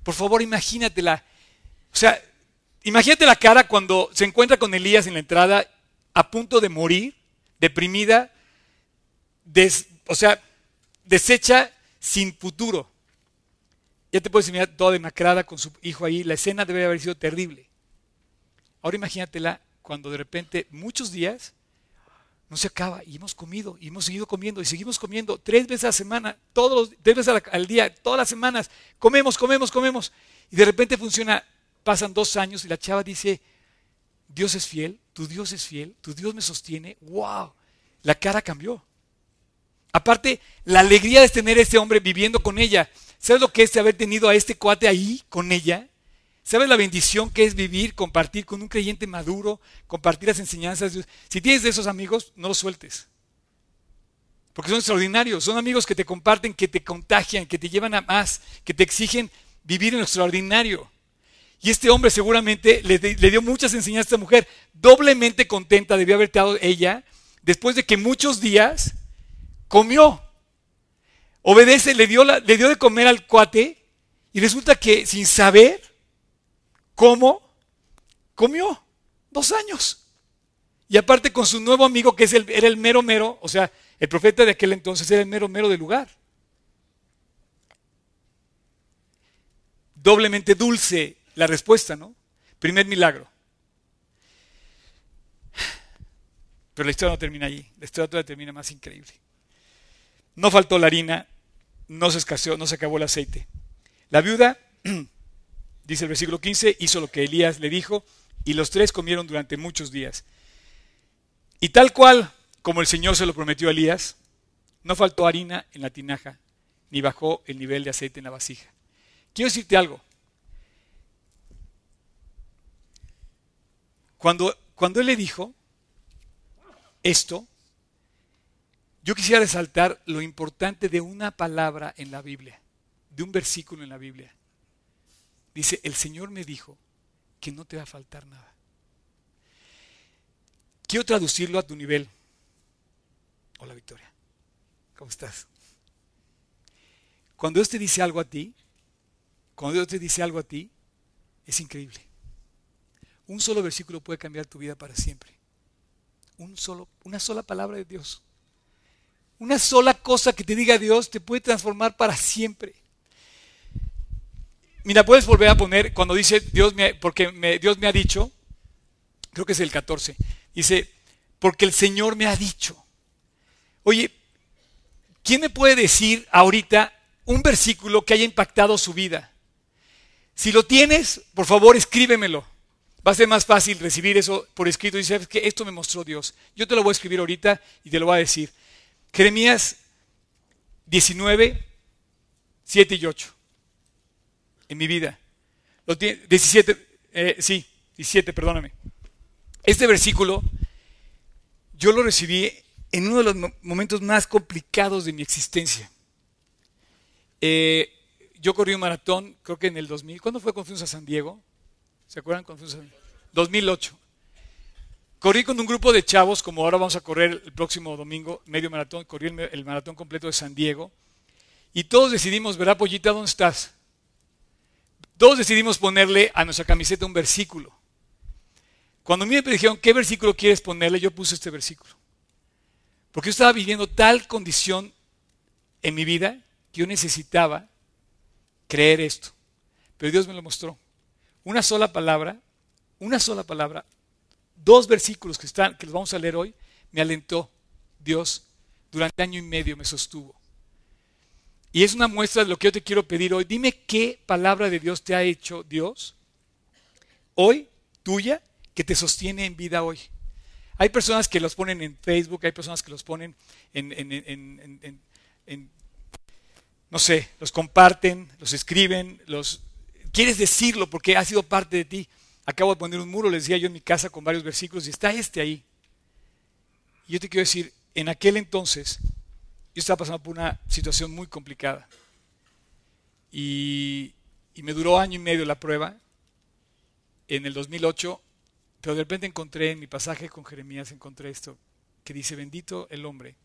Por favor, imagínatela. O sea, imagínate la cara cuando se encuentra con Elías en la entrada, a punto de morir, deprimida, o sea, deshecha, sin futuro. Ya te puedes imaginar toda demacrada con su hijo ahí. La escena debe haber sido terrible. Ahora imagínatela cuando de repente, muchos días, no se acaba y hemos comido y hemos seguido comiendo y seguimos comiendo tres veces a la semana, todos los, tres veces al día, todas las semanas, comemos, comemos, comemos. Y de repente funciona, pasan dos años y la chava dice, Dios es fiel, tu Dios es fiel, tu Dios me sostiene, wow, la cara cambió. Aparte, la alegría de tener a este hombre viviendo con ella. ¿Sabes lo que es haber tenido a este cuate ahí con ella? ¿Sabes la bendición que es vivir, compartir con un creyente maduro, compartir las enseñanzas de Dios? Si tienes de esos amigos, no los sueltes. Porque son extraordinarios, son amigos que te comparten, que te contagian, que te llevan a más, que te exigen vivir en lo extraordinario. Y este hombre seguramente le, dio muchas enseñanzas a esta mujer, doblemente contenta debió haber estado ella, después de que muchos días comió. Obedece, le dio, le dio de comer al cuate y resulta que sin saber cómo, comió dos años. Y aparte con su nuevo amigo que es el, era el mero mero, o sea, el profeta de aquel entonces era el mero mero del lugar. Doblemente dulce la respuesta, ¿no? Primer milagro. Pero la historia no termina allí, la historia todavía termina más increíble. No faltó la harina, no se escaseó, no se acabó el aceite. La viuda, dice el versículo 15, hizo lo que Elías le dijo y los tres comieron durante muchos días. Y tal cual como el Señor se lo prometió a Elías, no faltó harina en la tinaja, ni bajó el nivel de aceite en la vasija. Quiero decirte algo. Cuando, cuando él le dijo esto, yo quisiera resaltar lo importante de una palabra en la Biblia, de un versículo en la Biblia. Dice, el Señor me dijo que no te va a faltar nada. Quiero traducirlo a tu nivel. Hola Victoria, ¿cómo estás? Cuando Dios te dice algo a ti, cuando Dios te dice algo a ti, es increíble. Un solo versículo puede cambiar tu vida para siempre. Un solo, una sola palabra de Dios. Una sola cosa que te diga Dios te puede transformar para siempre. Mira, puedes volver a poner cuando dice Dios me, porque Dios me ha dicho, creo que es el 14, dice, porque el Señor me ha dicho. Oye, ¿quién me puede decir ahorita un versículo que haya impactado su vida? Si lo tienes, por favor, escríbemelo. Va a ser más fácil recibir eso por escrito sabes que esto me mostró Dios. Yo te lo voy a escribir ahorita y te lo voy a decir. Jeremías 19, 7 y 8. En mi vida. 17, eh, sí, 17, perdóname. Este versículo yo lo recibí en uno de los momentos más complicados de mi existencia. Eh, yo corrí un maratón, creo que en el 2000. ¿Cuándo fue cuando fuimos a San Diego? ¿Se acuerdan cuando fuimos a San Diego? 2008. Corrí con un grupo de chavos, como ahora vamos a correr el próximo domingo, medio maratón, corrí el, maratón completo de San Diego. Y todos decidimos, ¿verdad, Pollita? ¿Dónde estás? Todos decidimos ponerle a nuestra camiseta un versículo. Cuando a mí me dijeron, ¿qué versículo quieres ponerle? Yo puse este versículo. Porque yo estaba viviendo tal condición en mi vida que yo necesitaba creer esto. Pero Dios me lo mostró. Una sola palabra, una sola palabra dos versículos que, están, que los vamos a leer hoy, me alentó Dios. Durante año y medio me sostuvo. Y es una muestra de lo que yo te quiero pedir hoy. Dime qué palabra de Dios te ha hecho Dios hoy, tuya, que te sostiene en vida hoy. Hay personas que los ponen en Facebook, hay personas que los ponen en, en, en no sé, los comparten, los escriben, los quieres decirlo porque ha sido parte de ti. Acabo de poner un muro, les decía yo en mi casa con varios versículos, y está este ahí. Y yo te quiero decir, en aquel entonces, yo estaba pasando por una situación muy complicada. Y, y me duró año y medio la prueba, en el 2008, pero de repente encontré en mi pasaje con Jeremías, encontré esto, que dice, bendito el hombre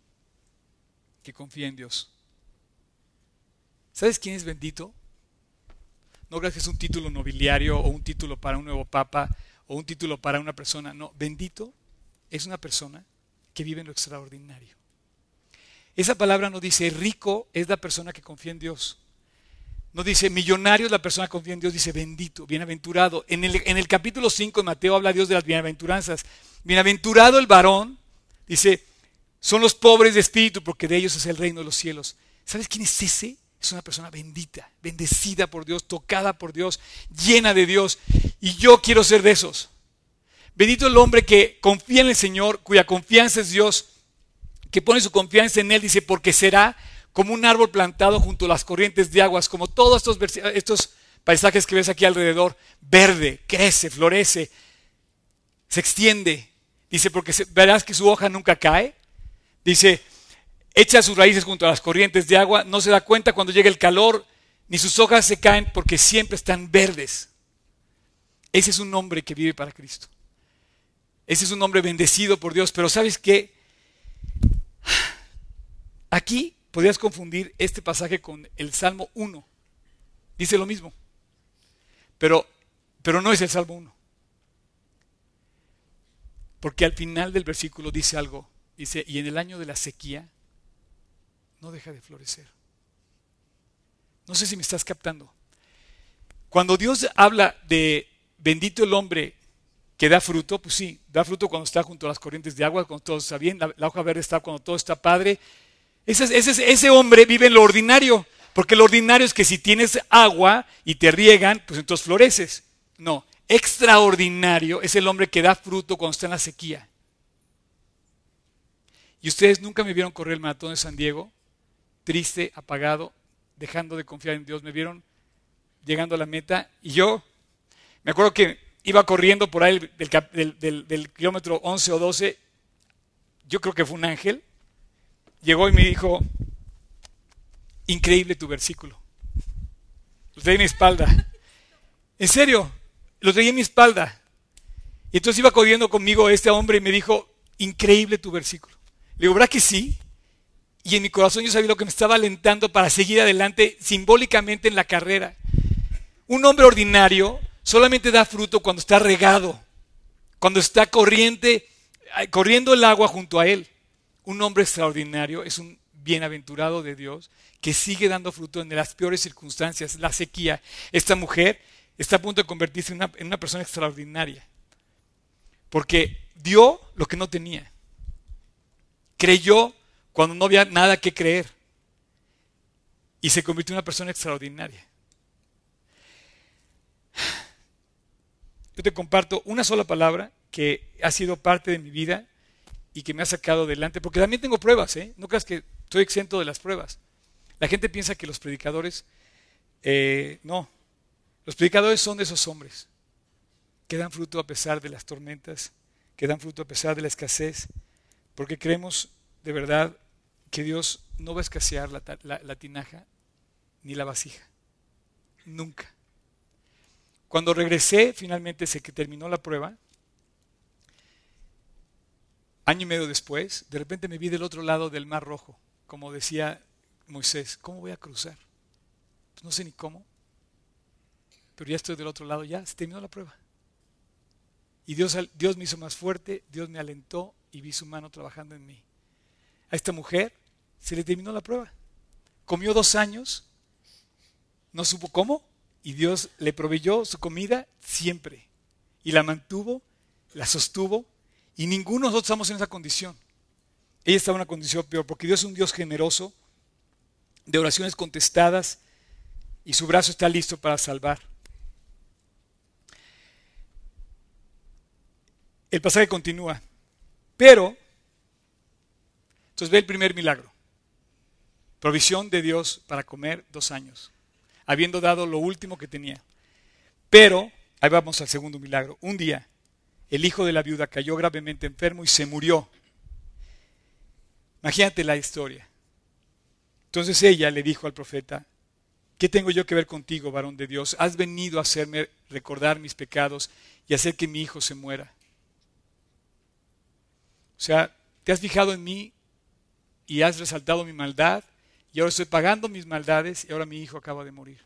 que confía en Dios. ¿Sabes quién es bendito? No creas que es un título nobiliario o un título para un nuevo papa o un título para una persona. No, bendito es una persona que vive en lo extraordinario. Esa palabra no dice rico es la persona que confía en Dios. No dice millonario es la persona que confía en Dios, dice bendito, bienaventurado. En el, en el capítulo 5 de Mateo habla Dios de las bienaventuranzas. Bienaventurado el varón, dice, son los pobres de espíritu porque de ellos es el reino de los cielos. ¿Sabes quién es ese? Es una persona bendita, bendecida por Dios, tocada por Dios, llena de Dios. Y yo quiero ser de esos. Bendito el hombre que confía en el Señor, cuya confianza es Dios que pone su confianza en Él, dice, porque será como un árbol plantado junto a las corrientes de aguas, como todos estos, estos paisajes que ves aquí alrededor, verde, crece, florece, se extiende. Dice, porque verás que su hoja nunca cae. Dice, echa sus raíces junto a las corrientes de agua, no se da cuenta cuando llega el calor, ni sus hojas se caen porque siempre están verdes. Ese es un hombre que vive para Cristo. Ese es un hombre bendecido por Dios, pero ¿sabes qué? Aquí podrías confundir este pasaje con el Salmo 1. Dice lo mismo. Pero, pero no es el Salmo 1. Porque al final del versículo dice algo. Dice, y en el año de la sequía no deja de florecer. No sé si me estás captando. Cuando Dios habla de bendito el hombre que da fruto, pues sí, da fruto cuando está junto a las corrientes de agua, cuando todo está bien, la, hoja verde está cuando todo está padre. Ese, ese, hombre vive en lo ordinario, porque lo ordinario es que si tienes agua y te riegan, pues entonces floreces. No, extraordinario es el hombre que da fruto cuando está en la sequía. Y ustedes nunca me vieron correr el maratón de San Diego, triste, apagado, dejando de confiar en Dios. Me vieron llegando a la meta y yo me acuerdo que iba corriendo por ahí del, kilómetro 11 o 12, yo creo que fue un ángel, llegó y me dijo, increíble tu versículo. Lo traía en mi espalda. En serio, lo traía en mi espalda. Y entonces iba corriendo conmigo este hombre y me dijo, increíble tu versículo. Le digo, ¿verdad que sí? Y en mi corazón yo sabía lo que me estaba alentando para seguir adelante simbólicamente en la carrera. Un hombre ordinario solamente da fruto cuando está regado, cuando está corriente, corriendo el agua junto a él. Un hombre extraordinario es un bienaventurado de Dios que sigue dando fruto en las peores circunstancias, la sequía. Esta mujer está a punto de convertirse en una, en una persona extraordinaria, porque dio lo que no tenía. Creyó cuando no había nada que creer y se convirtió en una persona extraordinaria. Yo te comparto una sola palabra que ha sido parte de mi vida y que me ha sacado adelante, porque también tengo pruebas, ¿eh? No creas que estoy exento de las pruebas. La gente piensa que los predicadores, eh, no, los predicadores son de esos hombres que dan fruto a pesar de las tormentas, que dan fruto a pesar de la escasez, porque creemos de verdad que Dios no va a escasear la tinaja ni la vasija. Nunca. Cuando regresé, finalmente sé que terminó la prueba. Año y medio después, de repente me vi del otro lado del Mar Rojo, como decía Moisés, ¿cómo voy a cruzar? Pues no sé ni cómo, pero ya estoy del otro lado, ya se terminó la prueba. Y Dios, Dios me hizo más fuerte, Dios me alentó y vi su mano trabajando en mí. A esta mujer se le terminó la prueba. Comió dos años, no supo cómo, y Dios le proveyó su comida siempre. Y la mantuvo, la sostuvo. Y ninguno de nosotros estamos en esa condición. Ella estaba en una condición peor, porque Dios es un Dios generoso, de oraciones contestadas, y su brazo está listo para salvar. El pasaje continúa. Pero, entonces ve el primer milagro. Provisión de Dios para comer dos años habiendo dado lo último que tenía. Pero, ahí vamos al segundo milagro. Un día, el hijo de la viuda cayó gravemente enfermo y se murió. Imagínate la historia. Entonces ella le dijo al profeta, ¿Qué tengo yo que ver contigo, varón de Dios? Has venido a hacerme recordar mis pecados y hacer que mi hijo se muera. O sea, te has fijado en mí y has resaltado mi maldad y ahora estoy pagando mis maldades y ahora mi hijo acaba de morir.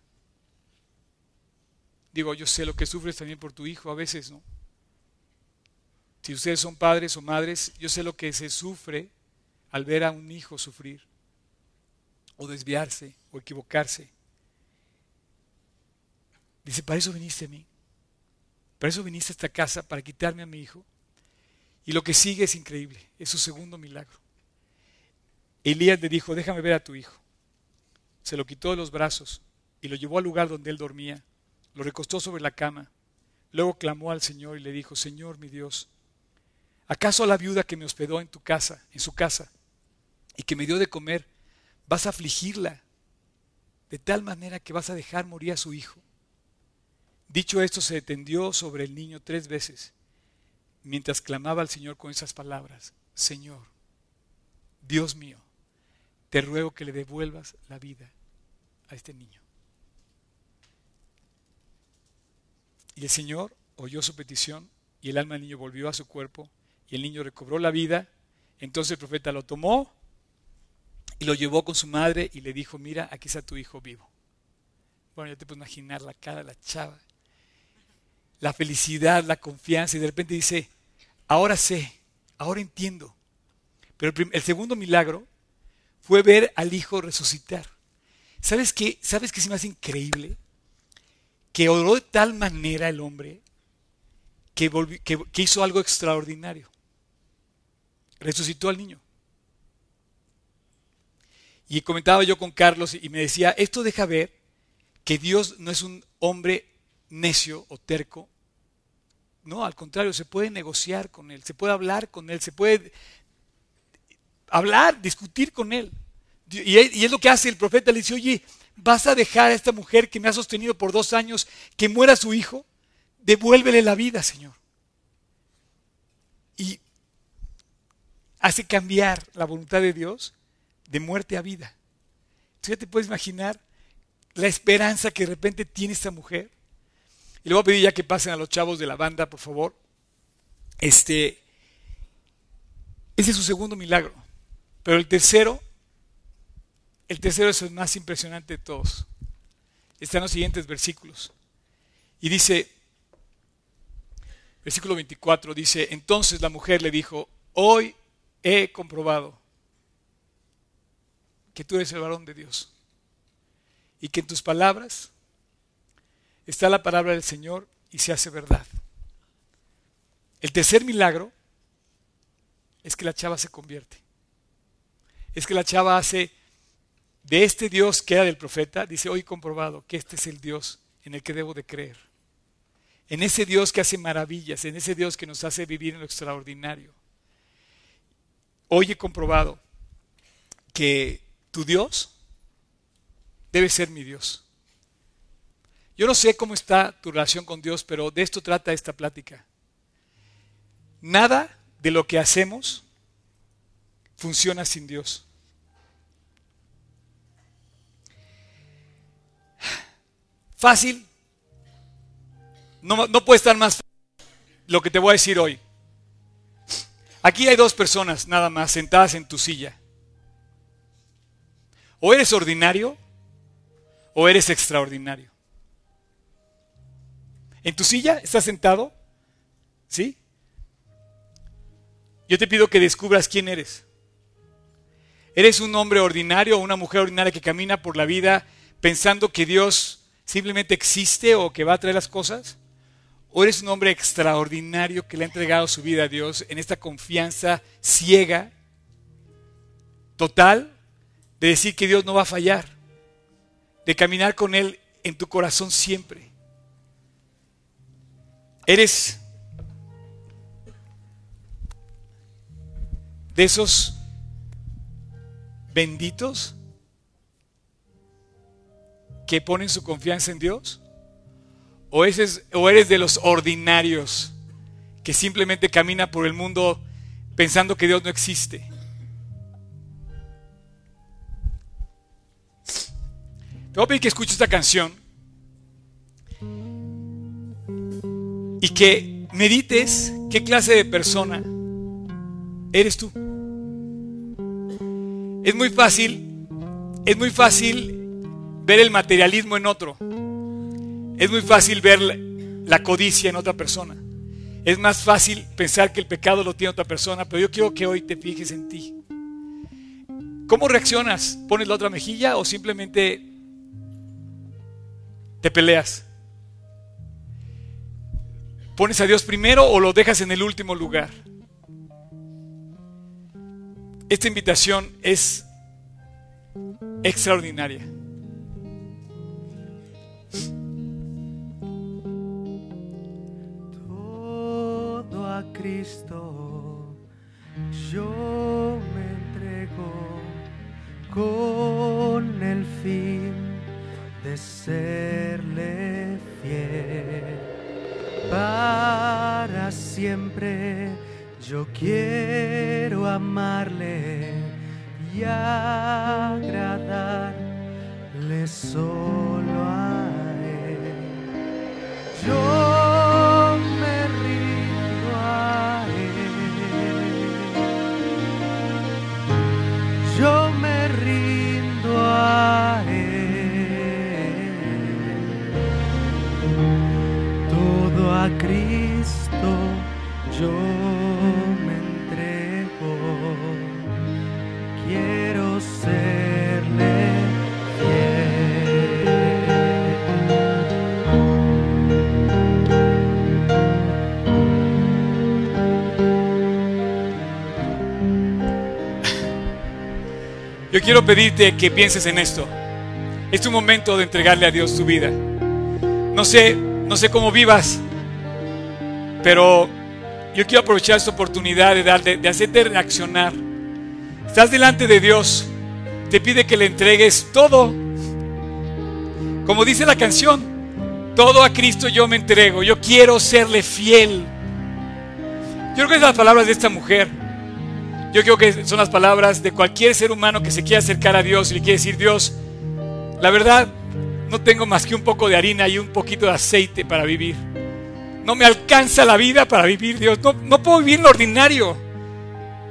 Digo, yo sé lo que sufres también por tu hijo a veces, ¿no? Si ustedes son padres o madres, yo sé lo que se sufre al ver a un hijo sufrir o desviarse o equivocarse. Dice, para eso viniste a mí. Para eso viniste a esta casa, para quitarme a mi hijo. Y lo que sigue es increíble, es su segundo milagro. Elías le dijo, déjame ver a tu hijo. Se lo quitó de los brazos y lo llevó al lugar donde él dormía. Lo recostó sobre la cama. Luego clamó al Señor y le dijo, Señor mi Dios, ¿acaso la viuda que me hospedó en tu casa, en su casa, y que me dio de comer, vas a afligirla de tal manera que vas a dejar morir a su hijo? Dicho esto, se tendió sobre el niño tres veces, mientras clamaba al Señor con esas palabras, Señor, Dios mío, te ruego que le devuelvas la vida a este niño. Y el Señor oyó su petición y el alma del niño volvió a su cuerpo y el niño recobró la vida. Entonces el profeta lo tomó y lo llevó con su madre y le dijo, mira, aquí está tu hijo vivo. Bueno, ya te puedes imaginar la cara la chava la felicidad, la confianza y de repente dice, ahora sé, ahora entiendo. Pero el, segundo milagro fue ver al hijo resucitar. ¿Sabes qué? ¿Sabes qué es más increíble? Que oró de tal manera el hombre que, que hizo algo extraordinario. Resucitó al niño. Y comentaba yo con Carlos y me decía, esto deja ver que Dios no es un hombre necio o terco, no, al contrario, se puede negociar con él, se puede hablar con él, se puede hablar, discutir con él. Y es lo que hace el profeta, le dice, oye, ¿vas a dejar a esta mujer que me ha sostenido por dos años que muera su hijo? Devuélvele la vida, Señor. Y hace cambiar la voluntad de Dios de muerte a vida. Entonces ya te puedes imaginar la esperanza que de repente tiene esta mujer y le voy a pedir ya que pasen a los chavos de la banda, por favor. Este, ese es su segundo milagro. Pero el tercero, el tercero es el más impresionante de todos. Está en los siguientes versículos. Y dice, versículo 24, dice, entonces la mujer le dijo, hoy he comprobado que tú eres el varón de Dios y que en tus palabras está la palabra del Señor y se hace verdad. El tercer milagro es que la chava se convierte. Es que la chava hace de este Dios que era del profeta, dice, hoy comprobado que este es el Dios en el que debo de creer. En ese Dios que hace maravillas, en ese Dios que nos hace vivir en lo extraordinario. Hoy he comprobado que tu Dios debe ser mi Dios. Yo no sé cómo está tu relación con Dios, pero de esto trata esta plática. Nada de lo que hacemos funciona sin Dios. Fácil. No, puede estar más fácil lo que te voy a decir hoy. Aquí hay dos personas nada más sentadas en tu silla. O eres ordinario o eres extraordinario. ¿En tu silla estás sentado? ¿Sí? Yo te pido que descubras quién eres. ¿Eres un hombre ordinario o una mujer ordinaria que camina por la vida pensando que Dios simplemente existe o que va a traer las cosas? ¿O eres un hombre extraordinario que le ha entregado su vida a Dios en esta confianza ciega, total, de decir que Dios no va a fallar, de caminar con Él en tu corazón siempre? ¿Eres de esos benditos que ponen su confianza en Dios? ¿O eres, o eres de los ordinarios que simplemente camina por el mundo pensando que Dios no existe? Te voy a pedir que escuches esta canción y que medites qué clase de persona eres tú. Es muy fácil, es muy fácil ver el materialismo en otro. Es muy fácil ver la codicia en otra persona. Es más fácil pensar que el pecado lo tiene otra persona, pero yo quiero que hoy te fijes en ti. ¿Cómo reaccionas? ¿Pones la otra mejilla o simplemente te peleas? ¿Pones a Dios primero o lo dejas en el último lugar? Esta invitación es extraordinaria. Todo a Cristo yo me entrego con el fin de serle fiel para siempre. Yo quiero amarle y agradarle solo a él. Yo me rindo a él. Yo me rindo a él. Todo a Cristo Yo quiero pedirte que pienses en esto. Es tu momento de entregarle a Dios tu vida. No sé, no sé cómo vivas, pero yo quiero aprovechar esta oportunidad de, darle, de hacerte reaccionar. Estás delante de Dios, te pide que le entregues todo. Como dice la canción, todo a Cristo yo me entrego, yo quiero serle fiel. Yo creo que es las palabras de esta mujer. Yo creo que son las palabras de cualquier ser humano que se quiera acercar a Dios y le quiere decir, Dios, la verdad, no tengo más que un poco de harina y un poquito de aceite para vivir. No me alcanza la vida para vivir, Dios. No, puedo vivir lo ordinario.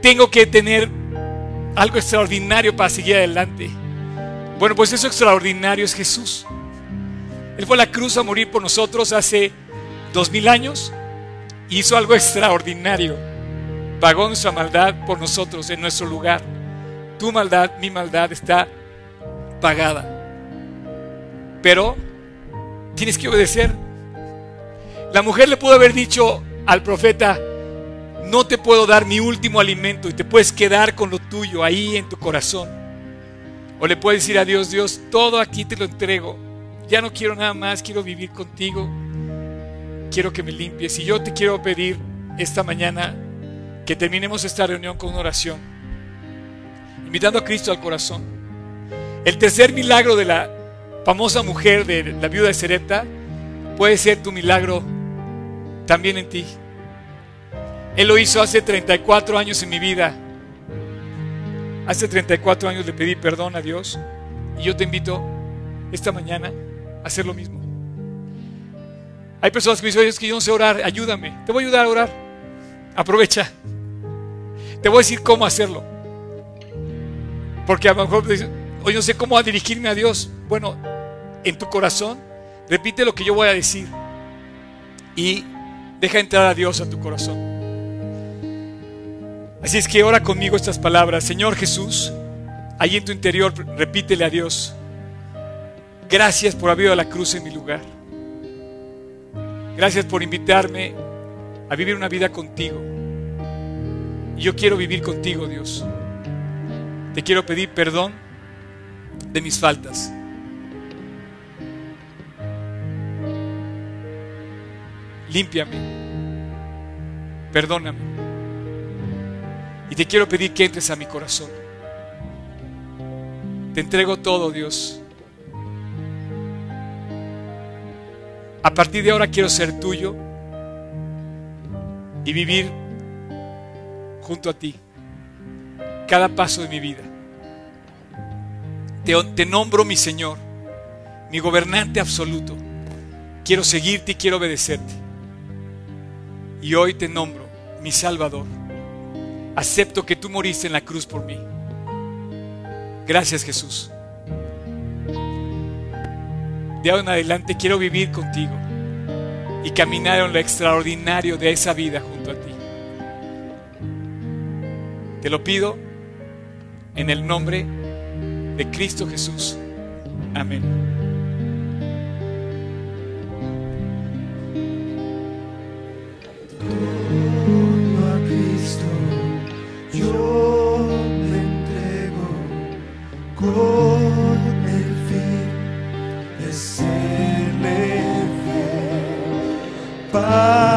Tengo que tener algo extraordinario para seguir adelante. Bueno, pues eso extraordinario es Jesús. Él fue a la cruz a morir por nosotros hace dos mil años. y Hizo algo extraordinario. Pagó nuestra maldad por nosotros en nuestro lugar. Tu maldad, mi maldad está pagada. Pero tienes que obedecer. La mujer le pudo haber dicho al profeta, no te puedo dar mi último alimento y te puedes quedar con lo tuyo ahí en tu corazón. O le puedes decir a Dios, Dios, todo aquí te lo entrego. Ya no quiero nada más, quiero vivir contigo. Quiero que me limpies. Y yo te quiero pedir esta mañana que terminemos esta reunión con una oración, invitando a Cristo al corazón. El tercer milagro de la famosa mujer de la viuda de Serepta puede ser tu milagro también en ti. Él lo hizo hace 34 años en mi vida. Hace 34 años le pedí perdón a Dios y yo te invito esta mañana a hacer lo mismo. Hay personas que me dicen, que yo no sé orar, ayúdame. Te voy a ayudar a orar. Aprovecha. Te voy a decir cómo hacerlo. Porque a lo mejor hoy no sé cómo dirigirme a Dios. Bueno, en tu corazón, repite lo que yo voy a decir. Y deja entrar a Dios a tu corazón. Así es que ora conmigo estas palabras. Señor Jesús, ahí en tu interior, repítele a Dios. Gracias por haber ido a la cruz en mi lugar. Gracias por invitarme a vivir una vida contigo. Y yo quiero vivir contigo, Dios. Te quiero pedir perdón de mis faltas. Límpiame. Perdóname. Y te quiero pedir que entres a mi corazón. Te entrego todo, Dios. A partir de ahora quiero ser tuyo y vivir junto a ti cada paso de mi vida. Te, nombro mi Señor mi gobernante absoluto. Quiero seguirte y quiero obedecerte. Y hoy te nombro mi Salvador. Acepto que tú moriste en la cruz por mí. Gracias Jesús. De ahora en adelante quiero vivir contigo y caminar en lo extraordinario de esa vida junto a ti. Te lo pido en el nombre de Cristo Jesús. Amén. Fiel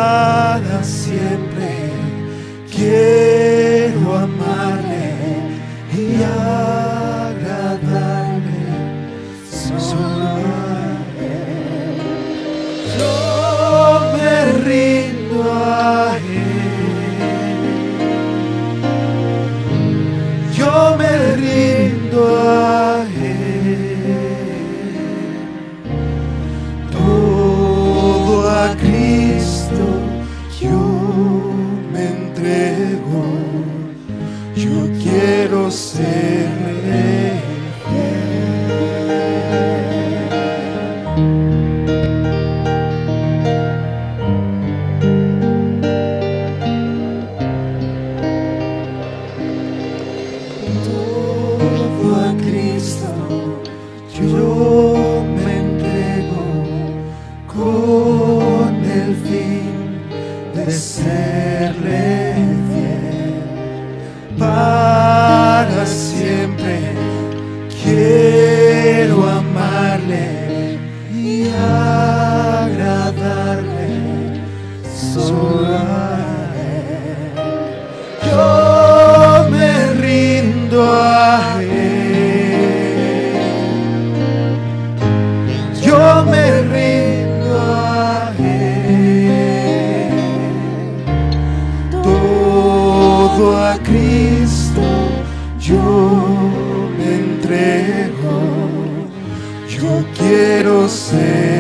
yo quiero ser.